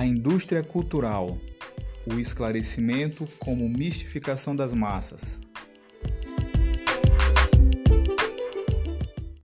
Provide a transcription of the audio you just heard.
A indústria cultural, o esclarecimento como mistificação das massas.